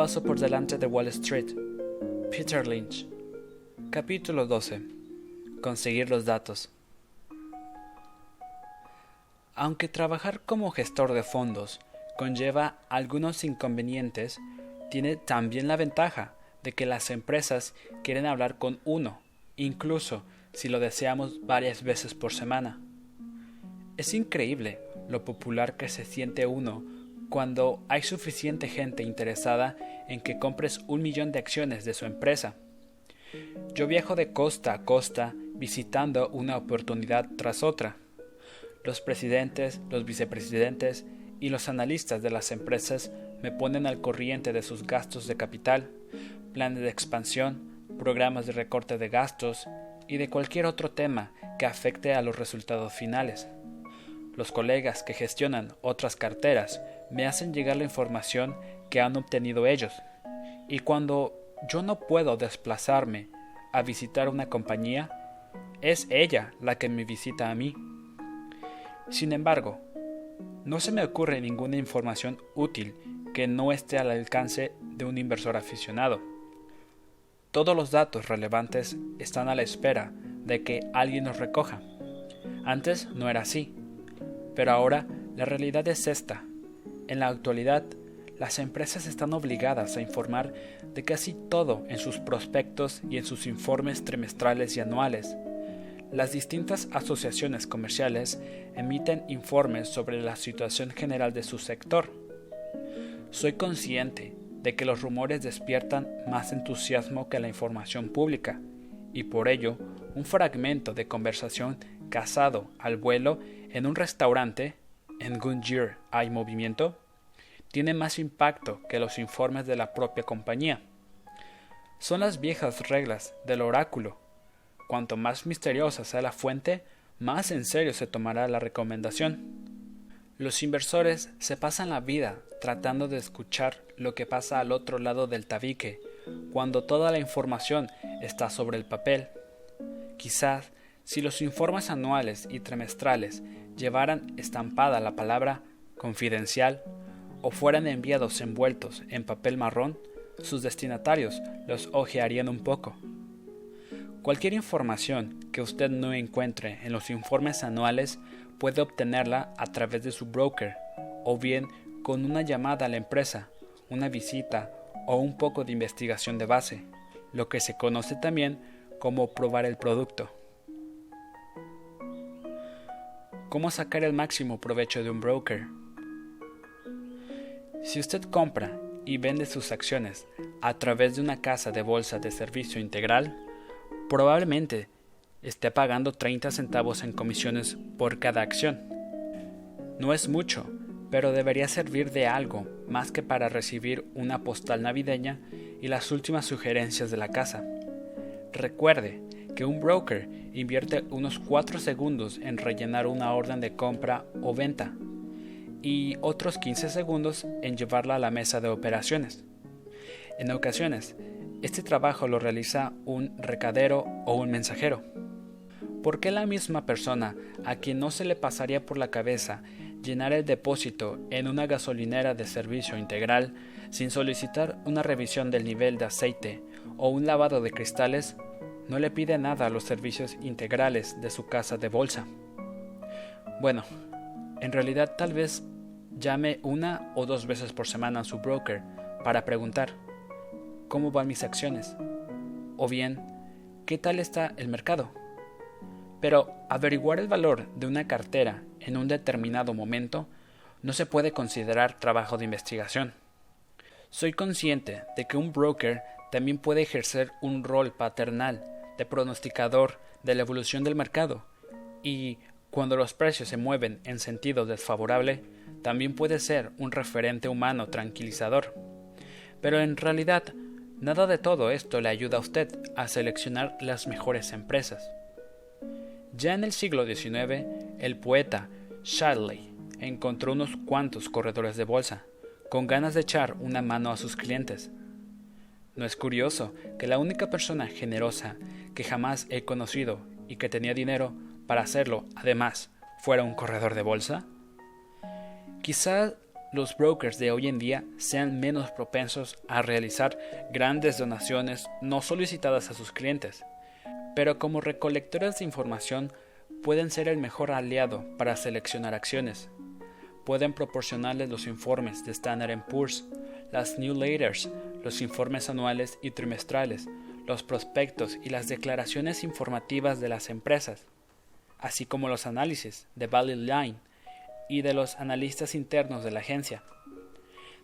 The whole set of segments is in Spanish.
paso por delante de Wall Street. Peter Lynch. Capítulo 12. Conseguir los datos. Aunque trabajar como gestor de fondos conlleva algunos inconvenientes, tiene también la ventaja de que las empresas quieren hablar con uno, incluso si lo deseamos varias veces por semana. Es increíble lo popular que se siente uno cuando hay suficiente gente interesada en que compres un millón de acciones de su empresa. Yo viajo de costa a costa visitando una oportunidad tras otra. Los presidentes, los vicepresidentes y los analistas de las empresas me ponen al corriente de sus gastos de capital, planes de expansión, programas de recorte de gastos y de cualquier otro tema que afecte a los resultados finales. Los colegas que gestionan otras carteras me hacen llegar la información que han obtenido ellos. Y cuando yo no puedo desplazarme a visitar una compañía, es ella la que me visita a mí. Sin embargo, no se me ocurre ninguna información útil que no esté al alcance de un inversor aficionado. Todos los datos relevantes están a la espera de que alguien los recoja. Antes no era así, pero ahora la realidad es esta. En la actualidad, las empresas están obligadas a informar de casi todo en sus prospectos y en sus informes trimestrales y anuales. Las distintas asociaciones comerciales emiten informes sobre la situación general de su sector. Soy consciente de que los rumores despiertan más entusiasmo que la información pública, y por ello un fragmento de conversación casado al vuelo en un restaurante en Gunjir hay movimiento, tiene más impacto que los informes de la propia compañía. Son las viejas reglas del oráculo. Cuanto más misteriosa sea la fuente, más en serio se tomará la recomendación. Los inversores se pasan la vida tratando de escuchar lo que pasa al otro lado del tabique, cuando toda la información está sobre el papel. Quizás, si los informes anuales y trimestrales llevaran estampada la palabra confidencial o fueran enviados envueltos en papel marrón, sus destinatarios los ojearían un poco. Cualquier información que usted no encuentre en los informes anuales puede obtenerla a través de su broker o bien con una llamada a la empresa, una visita o un poco de investigación de base, lo que se conoce también como probar el producto. ¿Cómo sacar el máximo provecho de un broker? Si usted compra y vende sus acciones a través de una casa de bolsa de servicio integral, probablemente esté pagando 30 centavos en comisiones por cada acción. No es mucho, pero debería servir de algo más que para recibir una postal navideña y las últimas sugerencias de la casa. Recuerde que un broker invierte unos 4 segundos en rellenar una orden de compra o venta y otros 15 segundos en llevarla a la mesa de operaciones. En ocasiones, este trabajo lo realiza un recadero o un mensajero. ¿Por qué la misma persona a quien no se le pasaría por la cabeza llenar el depósito en una gasolinera de servicio integral sin solicitar una revisión del nivel de aceite o un lavado de cristales no le pide nada a los servicios integrales de su casa de bolsa. Bueno, en realidad tal vez llame una o dos veces por semana a su broker para preguntar cómo van mis acciones o bien qué tal está el mercado. Pero averiguar el valor de una cartera en un determinado momento no se puede considerar trabajo de investigación. Soy consciente de que un broker también puede ejercer un rol paternal de pronosticador de la evolución del mercado y cuando los precios se mueven en sentido desfavorable, también puede ser un referente humano tranquilizador. Pero en realidad, nada de todo esto le ayuda a usted a seleccionar las mejores empresas. Ya en el siglo XIX, el poeta Shadley encontró unos cuantos corredores de bolsa, con ganas de echar una mano a sus clientes. ¿No es curioso que la única persona generosa que jamás he conocido y que tenía dinero para hacerlo, además, fuera un corredor de bolsa? Quizá los brokers de hoy en día sean menos propensos a realizar grandes donaciones no solicitadas a sus clientes, pero como recolectores de información pueden ser el mejor aliado para seleccionar acciones. Pueden proporcionarles los informes de Standard Poor's, las newsletters, los informes anuales y trimestrales, los prospectos y las declaraciones informativas de las empresas, así como los análisis de Valley Line y de los analistas internos de la agencia.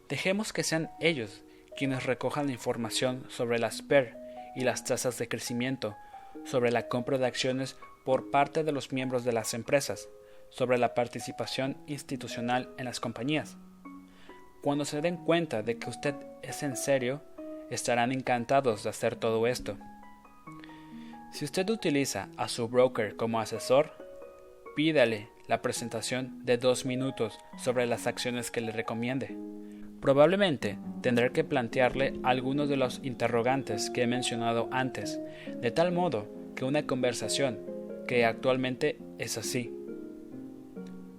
Dejemos que sean ellos quienes recojan la información sobre las PER y las tasas de crecimiento, sobre la compra de acciones por parte de los miembros de las empresas, sobre la participación institucional en las compañías. Cuando se den cuenta de que usted es en serio, estarán encantados de hacer todo esto. Si usted utiliza a su broker como asesor, pídale la presentación de dos minutos sobre las acciones que le recomiende. Probablemente tendrá que plantearle algunos de los interrogantes que he mencionado antes, de tal modo que una conversación, que actualmente es así.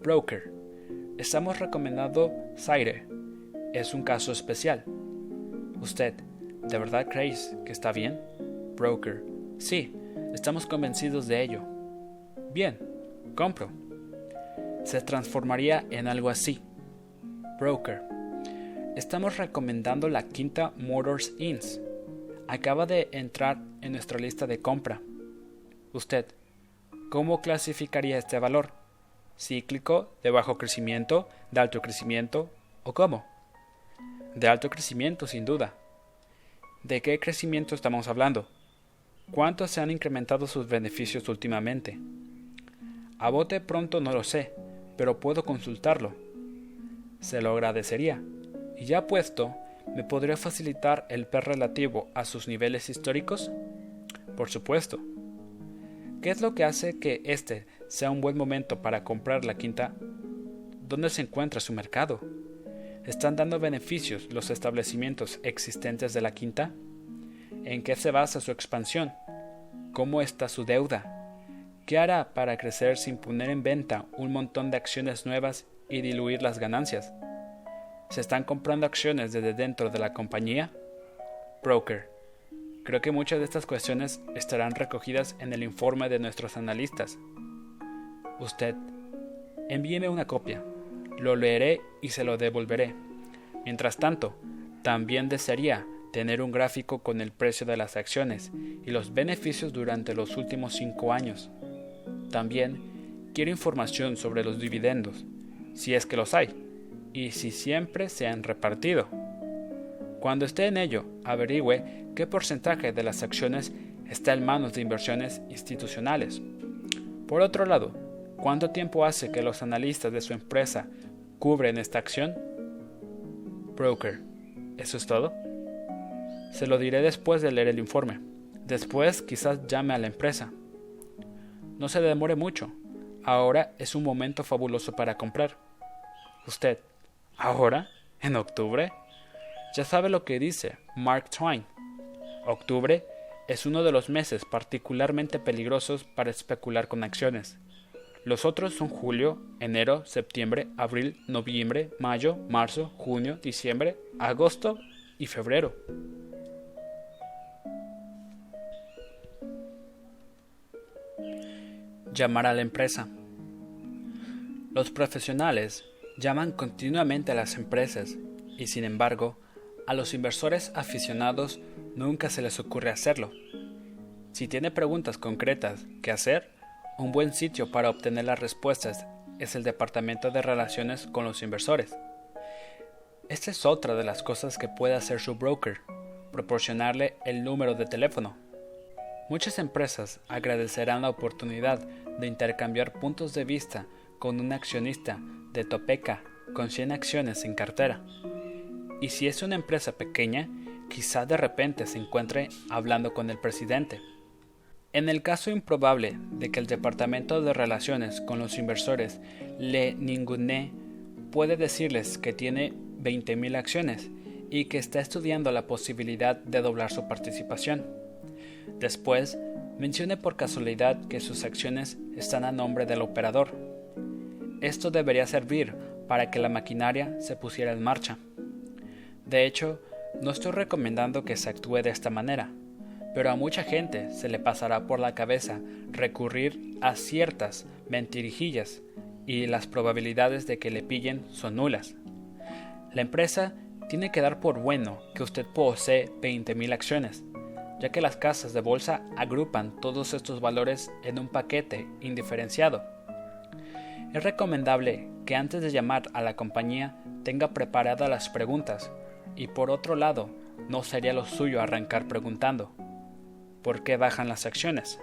Broker. Estamos recomendando Zaire. Es un caso especial. Usted, ¿de verdad creéis que está bien? Broker. Sí, estamos convencidos de ello. Bien, compro. Se transformaría en algo así. Broker. Estamos recomendando la quinta Motors Inns. Acaba de entrar en nuestra lista de compra. Usted, ¿cómo clasificaría este valor? ¿Cíclico, de bajo crecimiento, de alto crecimiento o cómo? De alto crecimiento, sin duda. ¿De qué crecimiento estamos hablando? ¿Cuánto se han incrementado sus beneficios últimamente? A bote pronto no lo sé, pero puedo consultarlo. Se lo agradecería. Y ya puesto, ¿me podría facilitar el PER relativo a sus niveles históricos? Por supuesto. ¿Qué es lo que hace que este sea un buen momento para comprar la quinta? ¿Dónde se encuentra su mercado? ¿Están dando beneficios los establecimientos existentes de la quinta? ¿En qué se basa su expansión? ¿Cómo está su deuda? ¿Qué hará para crecer sin poner en venta un montón de acciones nuevas y diluir las ganancias? ¿Se están comprando acciones desde dentro de la compañía? Broker. Creo que muchas de estas cuestiones estarán recogidas en el informe de nuestros analistas. Usted, envíeme una copia. Lo leeré y se lo devolveré. Mientras tanto, también desearía tener un gráfico con el precio de las acciones y los beneficios durante los últimos cinco años. También quiero información sobre los dividendos, si es que los hay, y si siempre se han repartido. Cuando esté en ello, averigüe qué porcentaje de las acciones está en manos de inversiones institucionales. Por otro lado, ¿cuánto tiempo hace que los analistas de su empresa cubren esta acción? Broker. ¿Eso es todo? Se lo diré después de leer el informe. Después quizás llame a la empresa. No se demore mucho. Ahora es un momento fabuloso para comprar. Usted, ¿ahora? ¿En octubre? Ya sabe lo que dice Mark Twain. Octubre es uno de los meses particularmente peligrosos para especular con acciones. Los otros son julio, enero, septiembre, abril, noviembre, mayo, marzo, junio, diciembre, agosto y febrero. Llamar a la empresa. Los profesionales llaman continuamente a las empresas y sin embargo a los inversores aficionados nunca se les ocurre hacerlo. Si tiene preguntas concretas que hacer, un buen sitio para obtener las respuestas es el Departamento de Relaciones con los Inversores. Esta es otra de las cosas que puede hacer su broker, proporcionarle el número de teléfono. Muchas empresas agradecerán la oportunidad de intercambiar puntos de vista con un accionista de Topeka con 100 acciones en cartera. Y si es una empresa pequeña, quizá de repente se encuentre hablando con el presidente. En el caso improbable de que el Departamento de Relaciones con los Inversores le ningune, puede decirles que tiene 20.000 acciones y que está estudiando la posibilidad de doblar su participación. Después, mencione por casualidad que sus acciones están a nombre del operador. Esto debería servir para que la maquinaria se pusiera en marcha. De hecho, no estoy recomendando que se actúe de esta manera, pero a mucha gente se le pasará por la cabeza recurrir a ciertas mentirijillas y las probabilidades de que le pillen son nulas. La empresa tiene que dar por bueno que usted posee 20.000 acciones, ya que las casas de bolsa agrupan todos estos valores en un paquete indiferenciado. Es recomendable que antes de llamar a la compañía tenga preparadas las preguntas y por otro lado, no sería lo suyo arrancar preguntando ¿por qué bajan las acciones?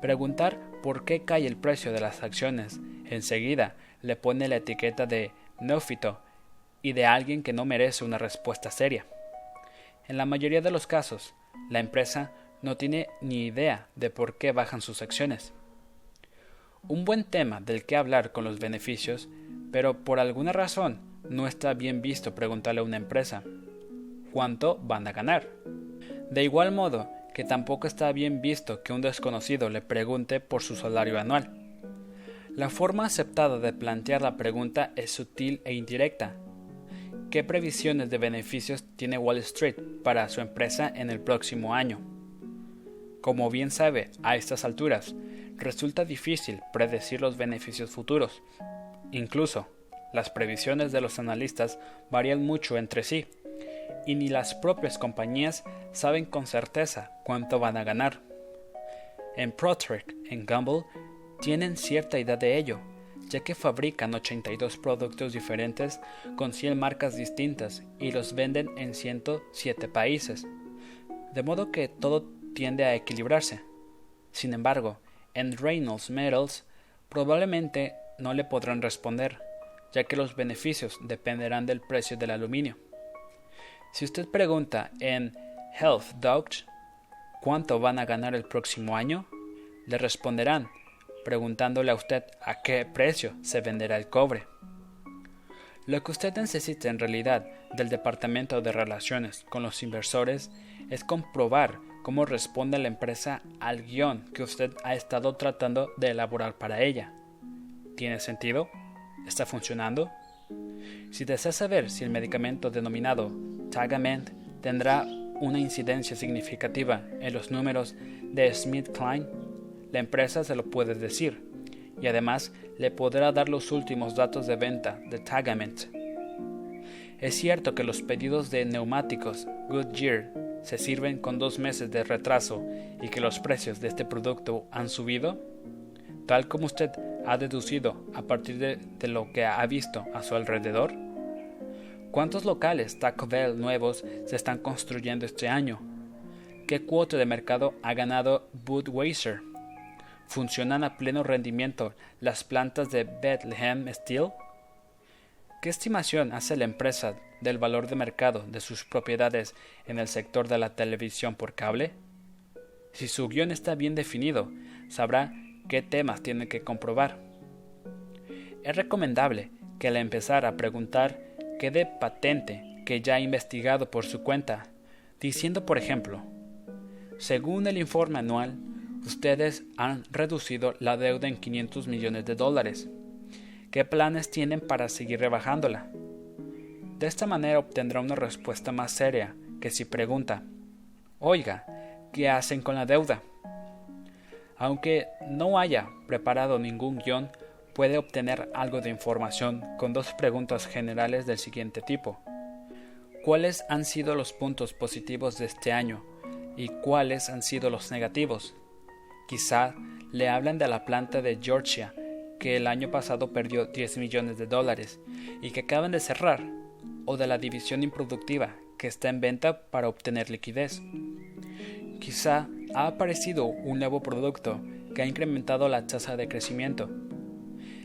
Preguntar por qué cae el precio de las acciones enseguida le pone la etiqueta de neófito y de alguien que no merece una respuesta seria. En la mayoría de los casos, la empresa no tiene ni idea de por qué bajan sus acciones. Un buen tema del que hablar con los beneficios, pero por alguna razón no está bien visto preguntarle a una empresa cuánto van a ganar. De igual modo que tampoco está bien visto que un desconocido le pregunte por su salario anual. La forma aceptada de plantear la pregunta es sutil e indirecta. ¿Qué previsiones de beneficios tiene Wall Street para su empresa en el próximo año? Como bien sabe, a estas alturas, resulta difícil predecir los beneficios futuros. Incluso, las previsiones de los analistas varían mucho entre sí, y ni las propias compañías saben con certeza cuánto van a ganar. En Protrek, en Gamble, tienen cierta idea de ello, ya que fabrican 82 productos diferentes con 100 marcas distintas y los venden en 107 países, de modo que todo tiende a equilibrarse. Sin embargo, en Reynolds Metals probablemente no le podrán responder, ya que los beneficios dependerán del precio del aluminio. Si usted pregunta en Health Dodge cuánto van a ganar el próximo año, le responderán preguntándole a usted a qué precio se venderá el cobre. Lo que usted necesita en realidad del Departamento de Relaciones con los inversores es comprobar cómo responde la empresa al guion que usted ha estado tratando de elaborar para ella. ¿Tiene sentido? ¿Está funcionando? Si desea saber si el medicamento denominado Tagament tendrá una incidencia significativa en los números de Smith Klein, la empresa se lo puede decir y además le podrá dar los últimos datos de venta de Tagament. Es cierto que los pedidos de neumáticos Goodyear se sirven con dos meses de retraso y que los precios de este producto han subido, tal como usted ha deducido a partir de, de lo que ha visto a su alrededor. ¿Cuántos locales Taco Bell nuevos se están construyendo este año? ¿Qué cuota de mercado ha ganado Budweiser? ¿Funcionan a pleno rendimiento las plantas de Bethlehem Steel? ¿Qué estimación hace la empresa del valor de mercado de sus propiedades en el sector de la televisión por cable? Si su guion está bien definido, sabrá qué temas tiene que comprobar. Es recomendable que al empezar a preguntar quede patente que ya ha investigado por su cuenta, diciendo por ejemplo, según el informe anual, ustedes han reducido la deuda en 500 millones de dólares. ¿Qué planes tienen para seguir rebajándola? De esta manera obtendrá una respuesta más seria que si pregunta, Oiga, ¿qué hacen con la deuda? Aunque no haya preparado ningún guion, puede obtener algo de información con dos preguntas generales del siguiente tipo. ¿Cuáles han sido los puntos positivos de este año y cuáles han sido los negativos? Quizá le hablen de la planta de Georgia, que el año pasado perdió 10 millones de dólares y que acaban de cerrar, o de la división improductiva, que está en venta para obtener liquidez. Quizá ha aparecido un nuevo producto que ha incrementado la tasa de crecimiento.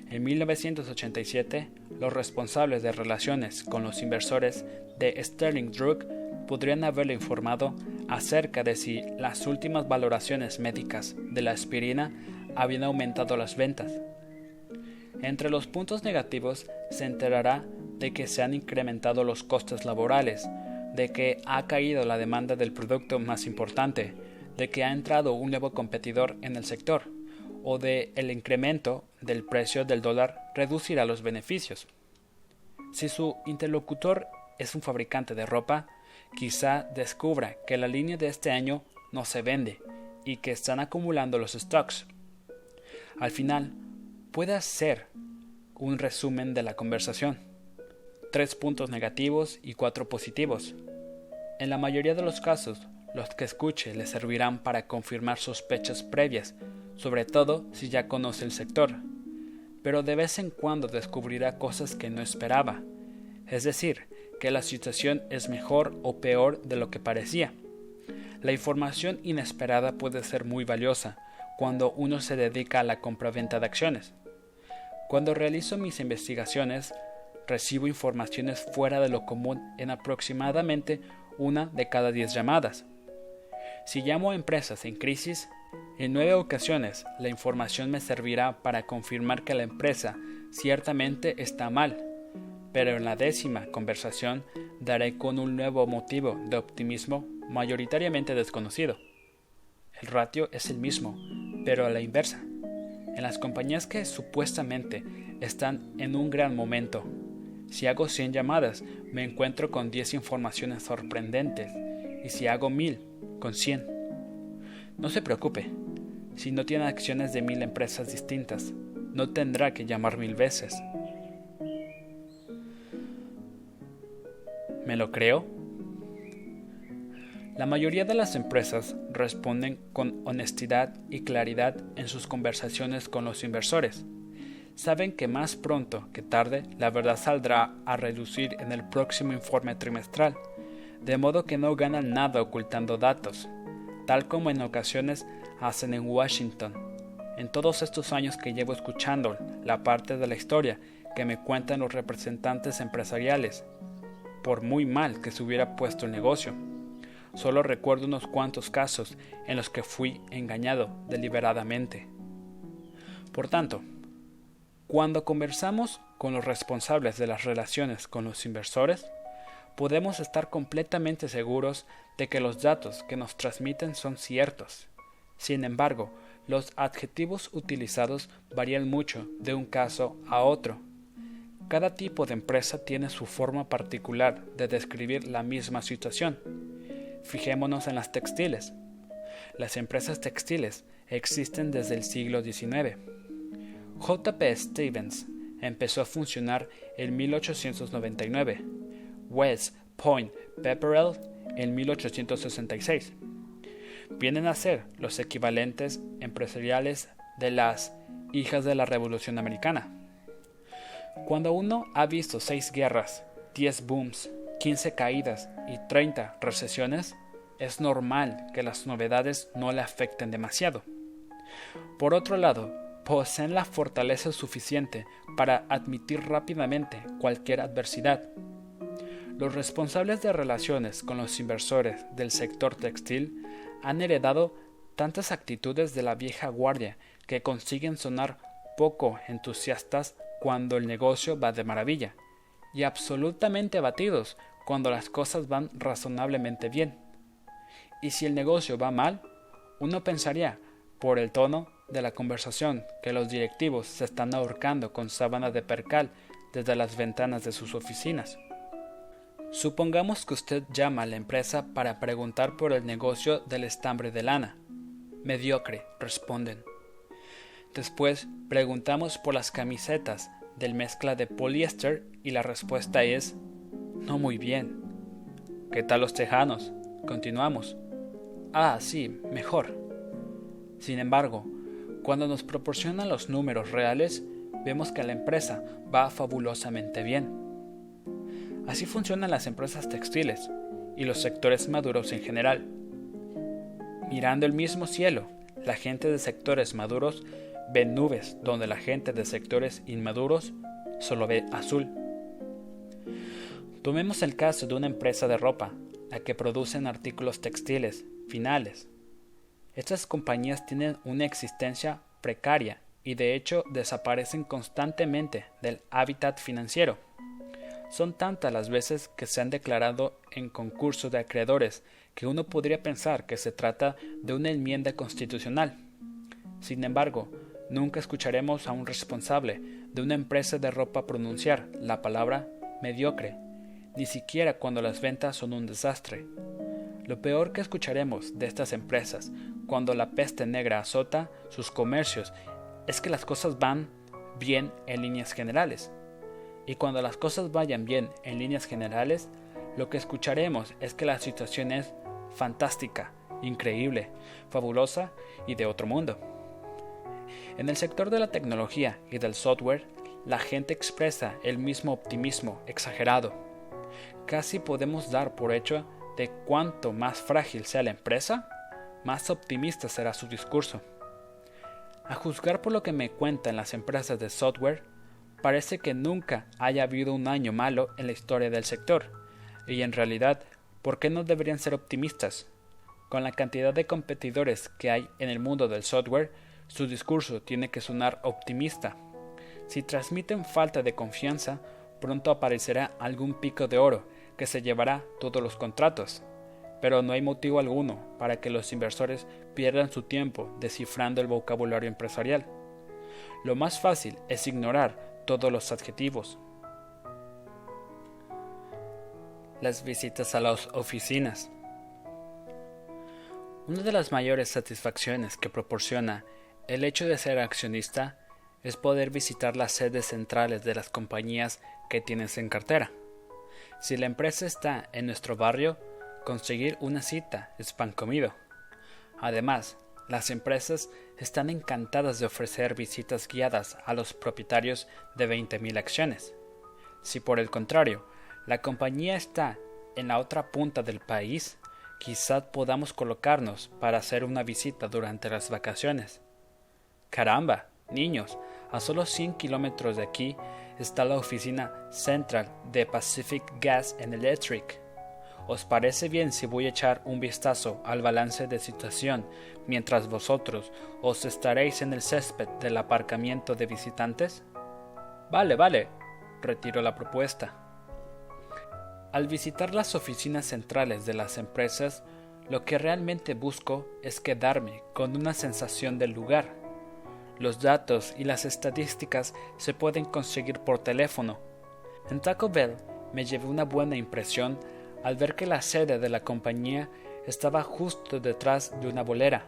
En 1987, los responsables de relaciones con los inversores de Sterling Drug podrían haberle informado acerca de si las últimas valoraciones médicas de la aspirina habían aumentado las ventas. Entre los puntos negativos se enterará de que se han incrementado los costes laborales, de que ha caído la demanda del producto más importante, de que ha entrado un nuevo competidor en el sector, o de el incremento del precio del dólar reducirá los beneficios. Si su interlocutor es un fabricante de ropa, quizá descubra que la línea de este año no se vende y que están acumulando los stocks. Al final, puede hacer un resumen de la conversación. Tres puntos negativos y cuatro positivos. En la mayoría de los casos, los que escuche le servirán para confirmar sospechas previas, sobre todo si ya conoce el sector. Pero de vez en cuando descubrirá cosas que no esperaba, es decir, que la situación es mejor o peor de lo que parecía. La información inesperada puede ser muy valiosa cuando uno se dedica a la compraventa de acciones. Cuando realizo mis investigaciones, recibo informaciones fuera de lo común en aproximadamente una de cada diez llamadas. Si llamo a empresas en crisis, en nueve ocasiones la información me servirá para confirmar que la empresa ciertamente está mal, pero en la décima conversación daré con un nuevo motivo de optimismo mayoritariamente desconocido. El ratio es el mismo, pero a la inversa. En las compañías que supuestamente están en un gran momento, si hago 100 llamadas, me encuentro con 10 informaciones sorprendentes, y si hago 1000, con 100. No se preocupe, si no tiene acciones de mil empresas distintas, no tendrá que llamar mil veces. ¿Me lo creo? La mayoría de las empresas responden con honestidad y claridad en sus conversaciones con los inversores. Saben que más pronto que tarde la verdad saldrá a reducir en el próximo informe trimestral, de modo que no ganan nada ocultando datos, tal como en ocasiones hacen en Washington. En todos estos años que llevo escuchando la parte de la historia que me cuentan los representantes empresariales, por muy mal que se hubiera puesto el negocio, Solo recuerdo unos cuantos casos en los que fui engañado deliberadamente. Por tanto, cuando conversamos con los responsables de las relaciones con los inversores, podemos estar completamente seguros de que los datos que nos transmiten son ciertos. Sin embargo, los adjetivos utilizados varían mucho de un caso a otro. Cada tipo de empresa tiene su forma particular de describir la misma situación Fijémonos en las textiles. Las empresas textiles existen desde el siglo XIX. J.P. Stevens empezó a funcionar en 1899, West Point Pepperell en 1866. Vienen a ser los equivalentes empresariales de las hijas de la Revolución Americana. Cuando uno ha visto seis guerras, diez booms, 15 caídas y 30 recesiones, es normal que las novedades no le afecten demasiado. Por otro lado, poseen la fortaleza suficiente para admitir rápidamente cualquier adversidad. Los responsables de relaciones con los inversores del sector textil han heredado tantas actitudes de la vieja guardia que consiguen sonar poco entusiastas cuando el negocio va de maravilla y absolutamente abatidos cuando las cosas van razonablemente bien. Y si el negocio va mal, uno pensaría, por el tono de la conversación, que los directivos se están ahorcando con sábana de percal desde las ventanas de sus oficinas. Supongamos que usted llama a la empresa para preguntar por el negocio del estambre de lana. Mediocre, responden. Después preguntamos por las camisetas del mezcla de poliéster y la respuesta es no muy bien. ¿Qué tal los tejanos? Continuamos. Ah, sí, mejor. Sin embargo, cuando nos proporcionan los números reales, vemos que la empresa va fabulosamente bien. Así funcionan las empresas textiles y los sectores maduros en general. Mirando el mismo cielo, la gente de sectores maduros ve nubes donde la gente de sectores inmaduros solo ve azul. Tomemos el caso de una empresa de ropa, la que producen artículos textiles, finales. Estas compañías tienen una existencia precaria y de hecho desaparecen constantemente del hábitat financiero. Son tantas las veces que se han declarado en concurso de acreedores que uno podría pensar que se trata de una enmienda constitucional. Sin embargo, Nunca escucharemos a un responsable de una empresa de ropa pronunciar la palabra mediocre, ni siquiera cuando las ventas son un desastre. Lo peor que escucharemos de estas empresas cuando la peste negra azota sus comercios es que las cosas van bien en líneas generales. Y cuando las cosas vayan bien en líneas generales, lo que escucharemos es que la situación es fantástica, increíble, fabulosa y de otro mundo. En el sector de la tecnología y del software, la gente expresa el mismo optimismo exagerado. Casi podemos dar por hecho de cuanto más frágil sea la empresa, más optimista será su discurso. A juzgar por lo que me cuentan las empresas de software, parece que nunca haya habido un año malo en la historia del sector, y en realidad, ¿por qué no deberían ser optimistas? Con la cantidad de competidores que hay en el mundo del software, su discurso tiene que sonar optimista. Si transmiten falta de confianza, pronto aparecerá algún pico de oro que se llevará todos los contratos. Pero no hay motivo alguno para que los inversores pierdan su tiempo descifrando el vocabulario empresarial. Lo más fácil es ignorar todos los adjetivos. Las visitas a las oficinas. Una de las mayores satisfacciones que proporciona el hecho de ser accionista es poder visitar las sedes centrales de las compañías que tienes en cartera. Si la empresa está en nuestro barrio, conseguir una cita es pan comido. Además, las empresas están encantadas de ofrecer visitas guiadas a los propietarios de 20.000 acciones. Si por el contrario, la compañía está en la otra punta del país, quizá podamos colocarnos para hacer una visita durante las vacaciones. Caramba, niños, a solo 100 kilómetros de aquí está la oficina central de Pacific Gas and Electric. ¿Os parece bien si voy a echar un vistazo al balance de situación mientras vosotros os estaréis en el césped del aparcamiento de visitantes? Vale, vale, retiro la propuesta. Al visitar las oficinas centrales de las empresas, lo que realmente busco es quedarme con una sensación del lugar los datos y las estadísticas se pueden conseguir por teléfono. En Taco Bell me llevé una buena impresión al ver que la sede de la compañía estaba justo detrás de una bolera.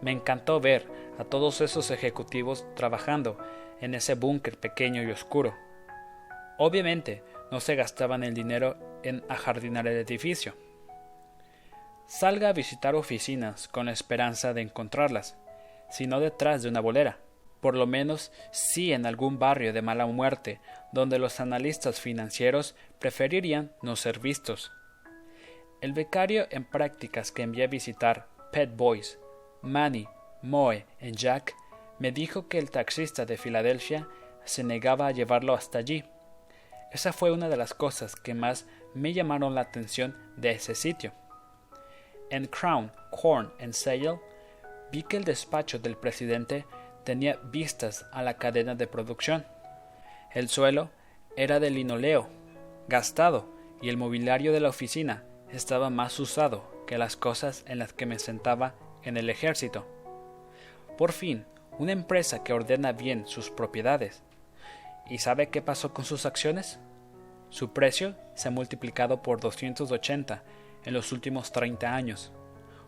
Me encantó ver a todos esos ejecutivos trabajando en ese búnker pequeño y oscuro. Obviamente no se gastaban el dinero en ajardinar el edificio. Salga a visitar oficinas con la esperanza de encontrarlas sino detrás de una bolera. Por lo menos sí en algún barrio de mala muerte, donde los analistas financieros preferirían no ser vistos. El becario en prácticas que envié a visitar Pet Boys, Manny, Moe y Jack me dijo que el taxista de Filadelfia se negaba a llevarlo hasta allí. Esa fue una de las cosas que más me llamaron la atención de ese sitio. En Crown, Corn and Sale vi que el despacho del presidente tenía vistas a la cadena de producción. El suelo era de linoleo, gastado, y el mobiliario de la oficina estaba más usado que las cosas en las que me sentaba en el ejército. Por fin, una empresa que ordena bien sus propiedades. ¿Y sabe qué pasó con sus acciones? Su precio se ha multiplicado por 280 en los últimos 30 años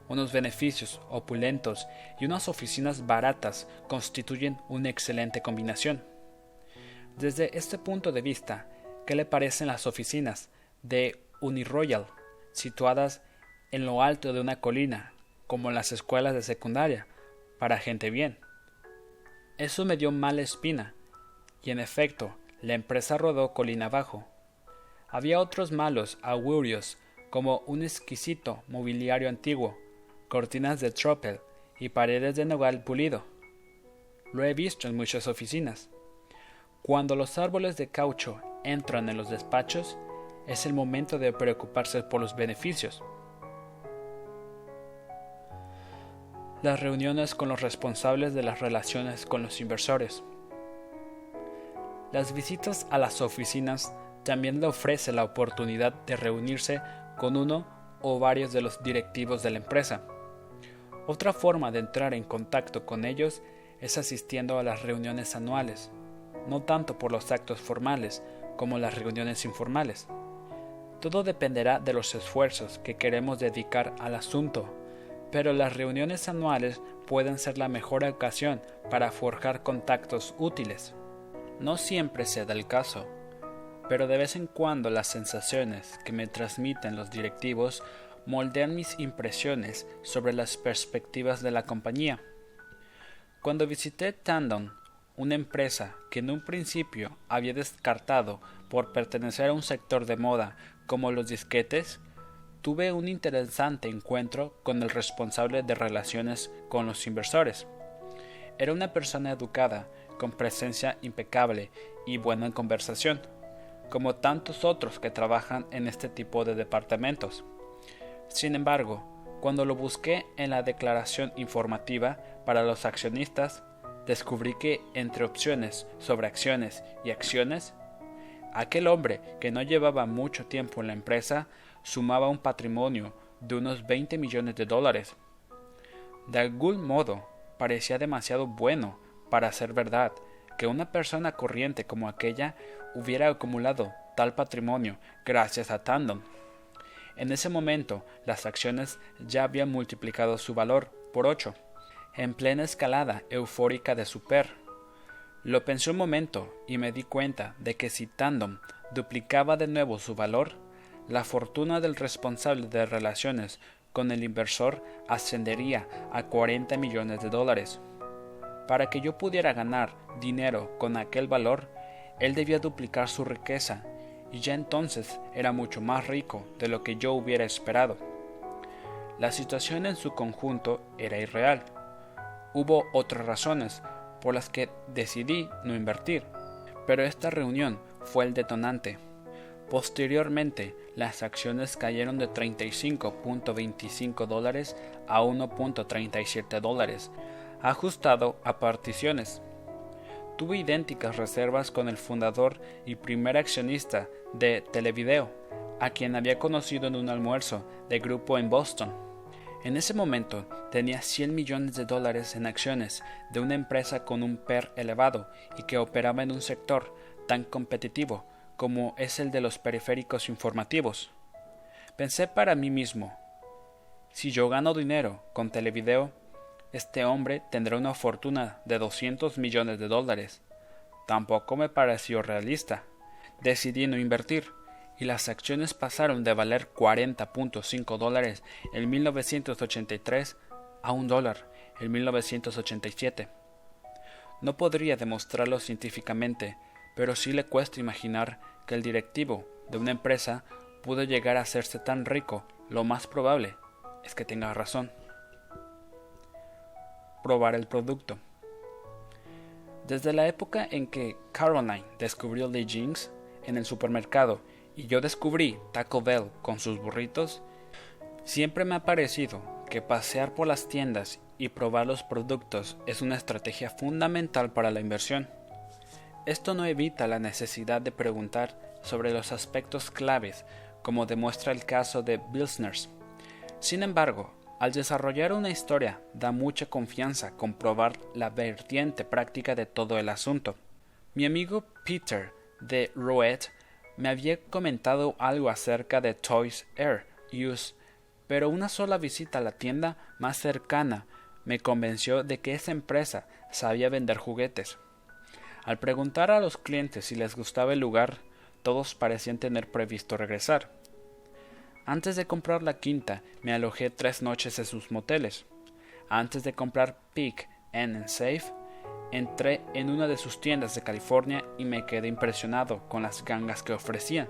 unos beneficios opulentos y unas oficinas baratas constituyen una excelente combinación. Desde este punto de vista, ¿qué le parecen las oficinas de Uniroyal, situadas en lo alto de una colina, como las escuelas de secundaria, para gente bien? Eso me dio mala espina, y en efecto, la empresa rodó colina abajo. Había otros malos augurios, como un exquisito mobiliario antiguo, cortinas de tropel y paredes de nogal pulido. Lo he visto en muchas oficinas. Cuando los árboles de caucho entran en los despachos, es el momento de preocuparse por los beneficios. Las reuniones con los responsables de las relaciones con los inversores. Las visitas a las oficinas también le ofrece la oportunidad de reunirse con uno o varios de los directivos de la empresa otra forma de entrar en contacto con ellos es asistiendo a las reuniones anuales, no tanto por los actos formales como las reuniones informales. Todo dependerá de los esfuerzos que queremos dedicar al asunto, pero las reuniones anuales pueden ser la mejor ocasión para forjar contactos útiles. No siempre se da el caso, pero de vez en cuando las sensaciones que me transmiten los directivos moldean mis impresiones sobre las perspectivas de la compañía. Cuando visité Tandon, una empresa que en un principio había descartado por pertenecer a un sector de moda como los disquetes, tuve un interesante encuentro con el responsable de relaciones con los inversores. Era una persona educada, con presencia impecable y buena en conversación, como tantos otros que trabajan en este tipo de departamentos. Sin embargo, cuando lo busqué en la declaración informativa para los accionistas, descubrí que entre opciones sobre acciones y acciones, aquel hombre que no llevaba mucho tiempo en la empresa sumaba un patrimonio de unos 20 millones de dólares. De algún modo, parecía demasiado bueno para ser verdad que una persona corriente como aquella hubiera acumulado tal patrimonio gracias a Tandon. En ese momento, las acciones ya habían multiplicado su valor por ocho, en plena escalada eufórica de su PER. Lo pensé un momento y me di cuenta de que si Tandem duplicaba de nuevo su valor, la fortuna del responsable de relaciones con el inversor ascendería a 40 millones de dólares. Para que yo pudiera ganar dinero con aquel valor, él debía duplicar su riqueza y ya entonces era mucho más rico de lo que yo hubiera esperado. La situación en su conjunto era irreal. Hubo otras razones por las que decidí no invertir, pero esta reunión fue el detonante. Posteriormente, las acciones cayeron de 35.25 dólares a 1.37 dólares, ajustado a particiones. Tuve idénticas reservas con el fundador y primer accionista de Televideo, a quien había conocido en un almuerzo de grupo en Boston. En ese momento tenía 100 millones de dólares en acciones de una empresa con un PER elevado y que operaba en un sector tan competitivo como es el de los periféricos informativos. Pensé para mí mismo, si yo gano dinero con Televideo, este hombre tendrá una fortuna de 200 millones de dólares. Tampoco me pareció realista. Decidí no invertir y las acciones pasaron de valer 40.5 dólares en 1983 a un dólar en 1987. No podría demostrarlo científicamente, pero sí le cuesta imaginar que el directivo de una empresa pudo llegar a hacerse tan rico. Lo más probable es que tenga razón probar el producto. Desde la época en que Caroline descubrió Lee Jinx en el supermercado y yo descubrí Taco Bell con sus burritos, siempre me ha parecido que pasear por las tiendas y probar los productos es una estrategia fundamental para la inversión. Esto no evita la necesidad de preguntar sobre los aspectos claves, como demuestra el caso de Bilsners. Sin embargo, al desarrollar una historia da mucha confianza comprobar la vertiente práctica de todo el asunto. Mi amigo Peter de Roet me había comentado algo acerca de Toys R Us, pero una sola visita a la tienda más cercana me convenció de que esa empresa sabía vender juguetes. Al preguntar a los clientes si les gustaba el lugar, todos parecían tener previsto regresar. Antes de comprar la quinta, me alojé tres noches en sus moteles. Antes de comprar Peak and Safe, entré en una de sus tiendas de California y me quedé impresionado con las gangas que ofrecían.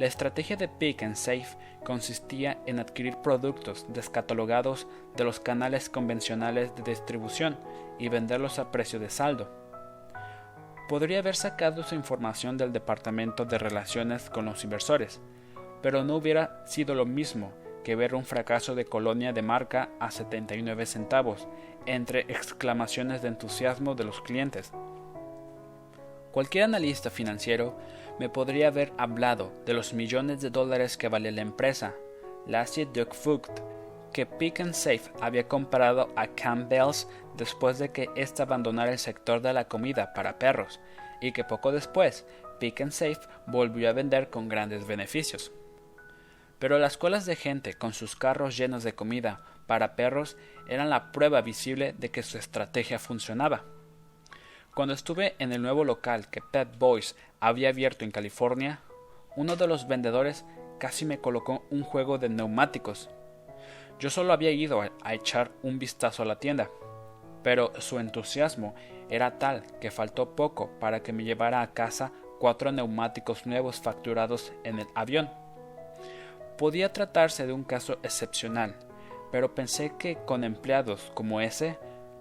La estrategia de Pick and Safe consistía en adquirir productos descatalogados de los canales convencionales de distribución y venderlos a precio de saldo. Podría haber sacado esa información del Departamento de Relaciones con los Inversores, pero no hubiera sido lo mismo que ver un fracaso de colonia de marca a 79 centavos, entre exclamaciones de entusiasmo de los clientes. Cualquier analista financiero me podría haber hablado de los millones de dólares que vale la empresa, Lassie Duck que Pick Safe había comprado a Campbell's después de que ésta abandonara el sector de la comida para perros, y que poco después Pick Safe volvió a vender con grandes beneficios. Pero las colas de gente con sus carros llenos de comida para perros eran la prueba visible de que su estrategia funcionaba. Cuando estuve en el nuevo local que Pet Boys había abierto en California, uno de los vendedores casi me colocó un juego de neumáticos. Yo solo había ido a echar un vistazo a la tienda, pero su entusiasmo era tal que faltó poco para que me llevara a casa cuatro neumáticos nuevos facturados en el avión. Podía tratarse de un caso excepcional, pero pensé que con empleados como ese,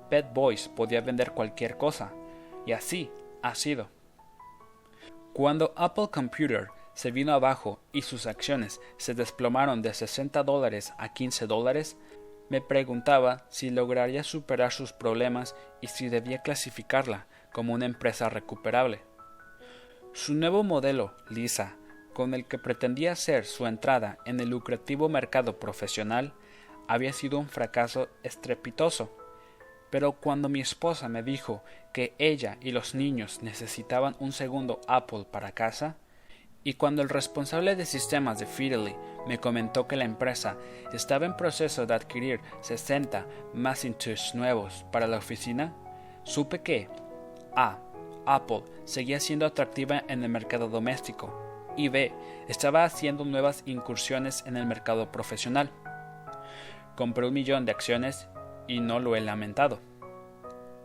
Pet Boys podía vender cualquier cosa, y así ha sido. Cuando Apple Computer se vino abajo y sus acciones se desplomaron de 60 dólares a 15 dólares, me preguntaba si lograría superar sus problemas y si debía clasificarla como una empresa recuperable. Su nuevo modelo, Lisa, con el que pretendía hacer su entrada en el lucrativo mercado profesional, había sido un fracaso estrepitoso. Pero cuando mi esposa me dijo que ella y los niños necesitaban un segundo Apple para casa, y cuando el responsable de sistemas de Fidelity me comentó que la empresa estaba en proceso de adquirir 60 Macintosh nuevos para la oficina, supe que A. Apple seguía siendo atractiva en el mercado doméstico y B. estaba haciendo nuevas incursiones en el mercado profesional. Compré un millón de acciones y no lo he lamentado.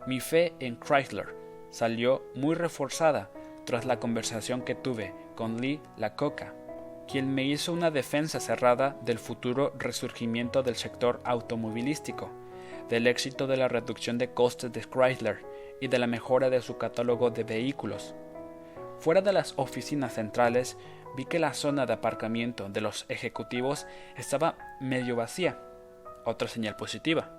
Mi fe en Chrysler salió muy reforzada tras la conversación que tuve con Lee Lacoca, quien me hizo una defensa cerrada del futuro resurgimiento del sector automovilístico, del éxito de la reducción de costes de Chrysler y de la mejora de su catálogo de vehículos. Fuera de las oficinas centrales, vi que la zona de aparcamiento de los ejecutivos estaba medio vacía, otra señal positiva.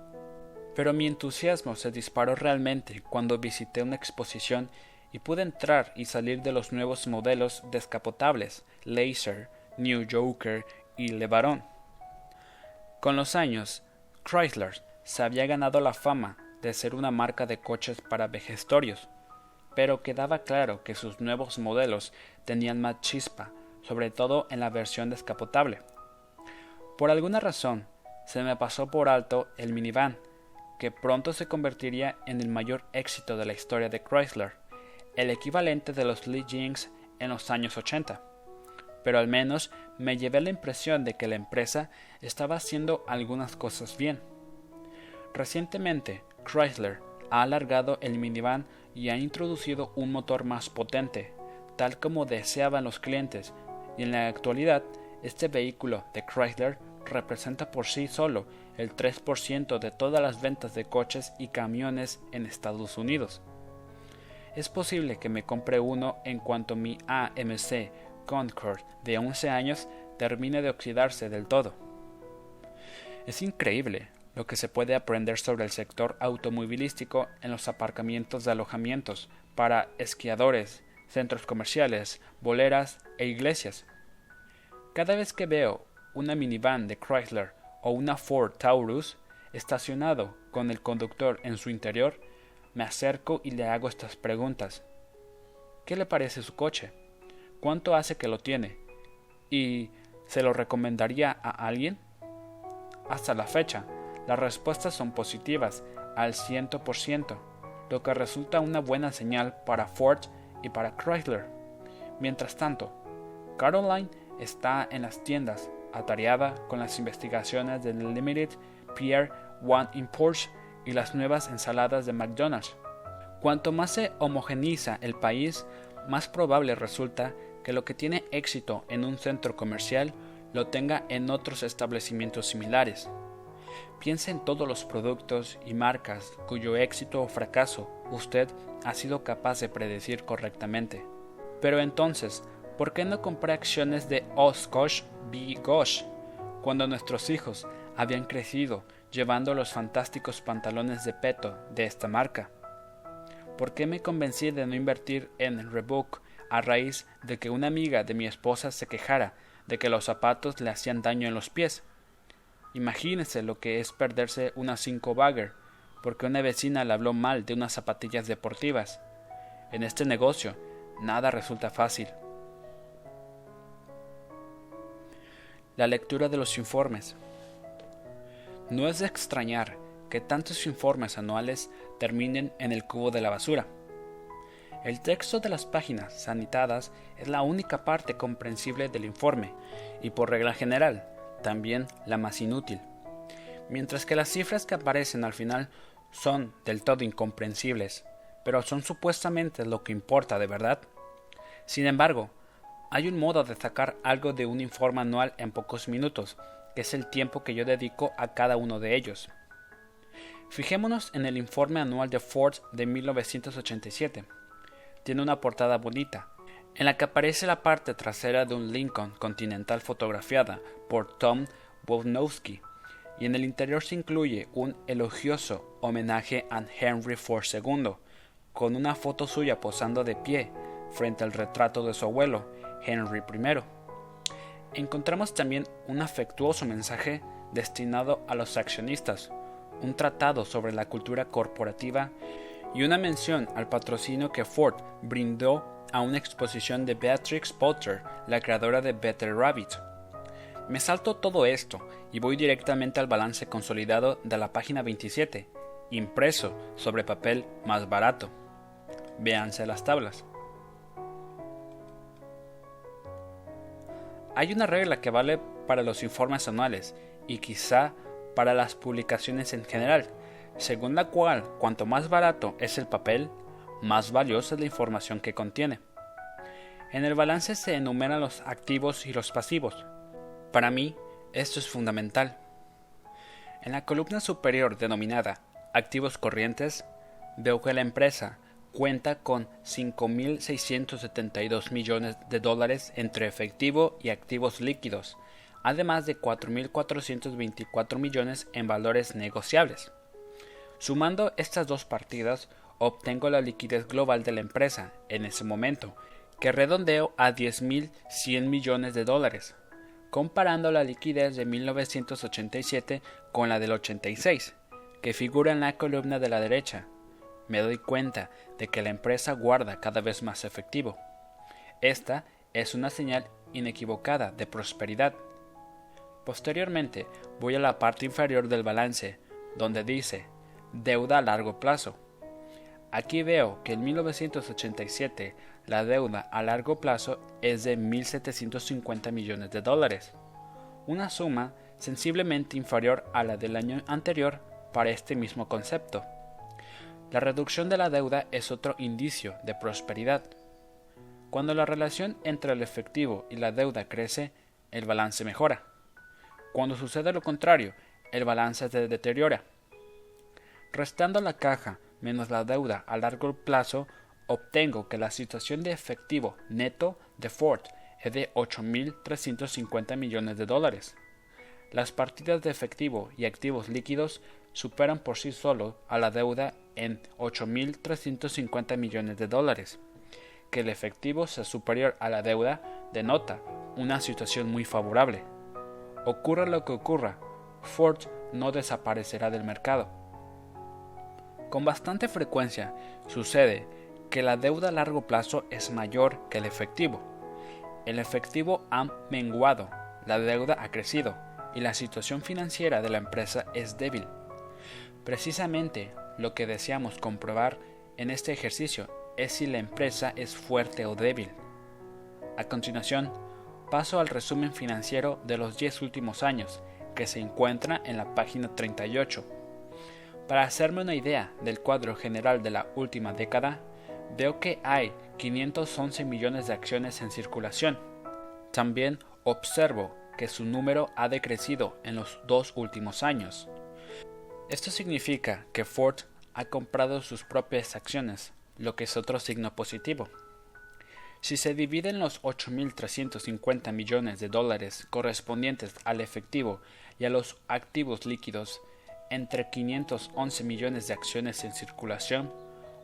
Pero mi entusiasmo se disparó realmente cuando visité una exposición y pude entrar y salir de los nuevos modelos descapotables Laser, New Joker y LeBaron. Con los años, Chrysler se había ganado la fama de ser una marca de coches para vejestorios, pero quedaba claro que sus nuevos modelos tenían más chispa, sobre todo en la versión descapotable. Por alguna razón, se me pasó por alto el minivan, que pronto se convertiría en el mayor éxito de la historia de Chrysler el equivalente de los Lee Jinx en los años 80. Pero al menos me llevé la impresión de que la empresa estaba haciendo algunas cosas bien. Recientemente, Chrysler ha alargado el minivan y ha introducido un motor más potente, tal como deseaban los clientes, y en la actualidad este vehículo de Chrysler representa por sí solo el 3% de todas las ventas de coches y camiones en Estados Unidos es posible que me compre uno en cuanto mi AMC Concord de 11 años termine de oxidarse del todo. Es increíble lo que se puede aprender sobre el sector automovilístico en los aparcamientos de alojamientos para esquiadores, centros comerciales, boleras e iglesias. Cada vez que veo una minivan de Chrysler o una Ford Taurus estacionado con el conductor en su interior, me acerco y le hago estas preguntas. ¿Qué le parece su coche? ¿Cuánto hace que lo tiene? ¿Y se lo recomendaría a alguien? Hasta la fecha, las respuestas son positivas al 100%, lo que resulta una buena señal para Ford y para Chrysler. Mientras tanto, Caroline está en las tiendas, atareada con las investigaciones del Limited Pierre One in y las nuevas ensaladas de McDonald's. Cuanto más se homogeniza el país, más probable resulta que lo que tiene éxito en un centro comercial lo tenga en otros establecimientos similares. Piense en todos los productos y marcas cuyo éxito o fracaso usted ha sido capaz de predecir correctamente. Pero entonces, ¿por qué no compré acciones de Oshkosh B. Gosh cuando nuestros hijos habían crecido llevando los fantásticos pantalones de peto de esta marca. ¿Por qué me convencí de no invertir en Reebok a raíz de que una amiga de mi esposa se quejara de que los zapatos le hacían daño en los pies? Imagínese lo que es perderse una 5 bagger porque una vecina le habló mal de unas zapatillas deportivas. En este negocio, nada resulta fácil. La lectura de los informes. No es de extrañar que tantos informes anuales terminen en el cubo de la basura. El texto de las páginas sanitadas es la única parte comprensible del informe y por regla general también la más inútil. Mientras que las cifras que aparecen al final son del todo incomprensibles, pero son supuestamente lo que importa de verdad. Sin embargo, hay un modo de sacar algo de un informe anual en pocos minutos, que es el tiempo que yo dedico a cada uno de ellos. Fijémonos en el informe anual de Ford de 1987. Tiene una portada bonita, en la que aparece la parte trasera de un Lincoln Continental fotografiada por Tom Wownowski, y en el interior se incluye un elogioso homenaje a Henry Ford II, con una foto suya posando de pie frente al retrato de su abuelo, Henry I. Encontramos también un afectuoso mensaje destinado a los accionistas, un tratado sobre la cultura corporativa y una mención al patrocinio que Ford brindó a una exposición de Beatrix Potter, la creadora de Better Rabbit. Me salto todo esto y voy directamente al balance consolidado de la página 27, impreso sobre papel más barato. Véanse las tablas. Hay una regla que vale para los informes anuales y quizá para las publicaciones en general, según la cual cuanto más barato es el papel, más valiosa es la información que contiene. En el balance se enumeran los activos y los pasivos. Para mí, esto es fundamental. En la columna superior denominada Activos corrientes, veo que la empresa cuenta con 5.672 millones de dólares entre efectivo y activos líquidos, además de 4.424 millones en valores negociables. Sumando estas dos partidas, obtengo la liquidez global de la empresa en ese momento, que redondeo a 10.100 millones de dólares, comparando la liquidez de 1987 con la del 86, que figura en la columna de la derecha. Me doy cuenta de que la empresa guarda cada vez más efectivo. Esta es una señal inequivocada de prosperidad Posteriormente voy a la parte inferior del balance, donde dice deuda a largo plazo. Aquí veo que en 1987 la deuda a largo plazo es de 1.750 millones de dólares, una suma sensiblemente inferior a la del año anterior para este mismo concepto. La reducción de la deuda es otro indicio de prosperidad. Cuando la relación entre el efectivo y la deuda crece, el balance mejora. Cuando sucede lo contrario, el balance se deteriora. Restando la caja menos la deuda a largo plazo, obtengo que la situación de efectivo neto de Ford es de 8.350 millones de dólares. Las partidas de efectivo y activos líquidos superan por sí solo a la deuda en 8.350 millones de dólares. Que el efectivo sea superior a la deuda denota una situación muy favorable. Ocurra lo que ocurra, Ford no desaparecerá del mercado. Con bastante frecuencia sucede que la deuda a largo plazo es mayor que el efectivo. El efectivo ha menguado, la deuda ha crecido y la situación financiera de la empresa es débil. Precisamente lo que deseamos comprobar en este ejercicio es si la empresa es fuerte o débil. A continuación, paso al resumen financiero de los 10 últimos años, que se encuentra en la página 38. Para hacerme una idea del cuadro general de la última década, veo que hay 511 millones de acciones en circulación. También observo que su número ha decrecido en los dos últimos años. Esto significa que Ford ha comprado sus propias acciones, lo que es otro signo positivo. Si se dividen los 8.350 millones de dólares correspondientes al efectivo y a los activos líquidos entre 511 millones de acciones en circulación,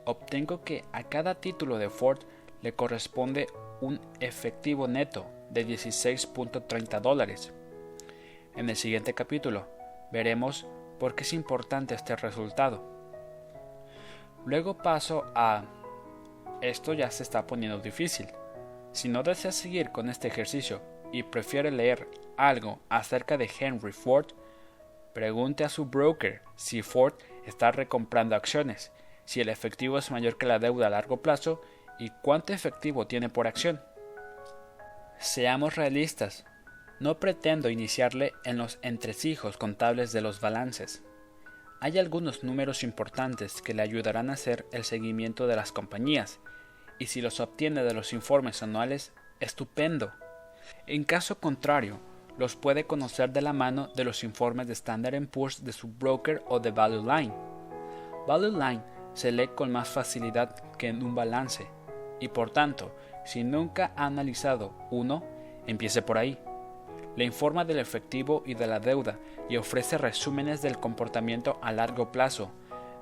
obtengo que a cada título de Ford le corresponde un efectivo neto de 16.30 dólares. En el siguiente capítulo Veremos por qué es importante este resultado. Luego paso a... Esto ya se está poniendo difícil. Si no desea seguir con este ejercicio y prefiere leer algo acerca de Henry Ford, pregunte a su broker si Ford está recomprando acciones, si el efectivo es mayor que la deuda a largo plazo y cuánto efectivo tiene por acción. Seamos realistas, no pretendo iniciarle en los entresijos contables de los balances. Hay algunos números importantes que le ayudarán a hacer el seguimiento de las compañías, y si los obtiene de los informes anuales, estupendo. En caso contrario, los puede conocer de la mano de los informes de Standard Poor's de su broker o de Value Line. Value Line se lee con más facilidad que en un balance, y por tanto, si nunca ha analizado uno, empiece por ahí. Le informa del efectivo y de la deuda y ofrece resúmenes del comportamiento a largo plazo,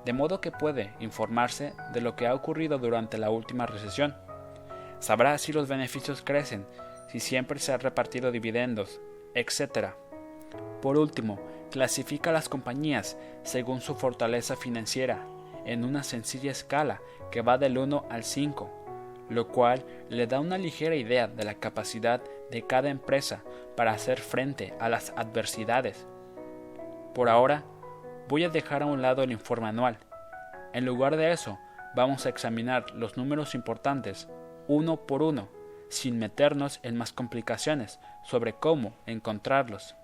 de modo que puede informarse de lo que ha ocurrido durante la última recesión. Sabrá si los beneficios crecen, si siempre se han repartido dividendos, etc. Por último, clasifica las compañías según su fortaleza financiera, en una sencilla escala que va del 1 al 5, lo cual le da una ligera idea de la capacidad de cada empresa para hacer frente a las adversidades. Por ahora, voy a dejar a un lado el informe anual. En lugar de eso, vamos a examinar los números importantes uno por uno sin meternos en más complicaciones sobre cómo encontrarlos.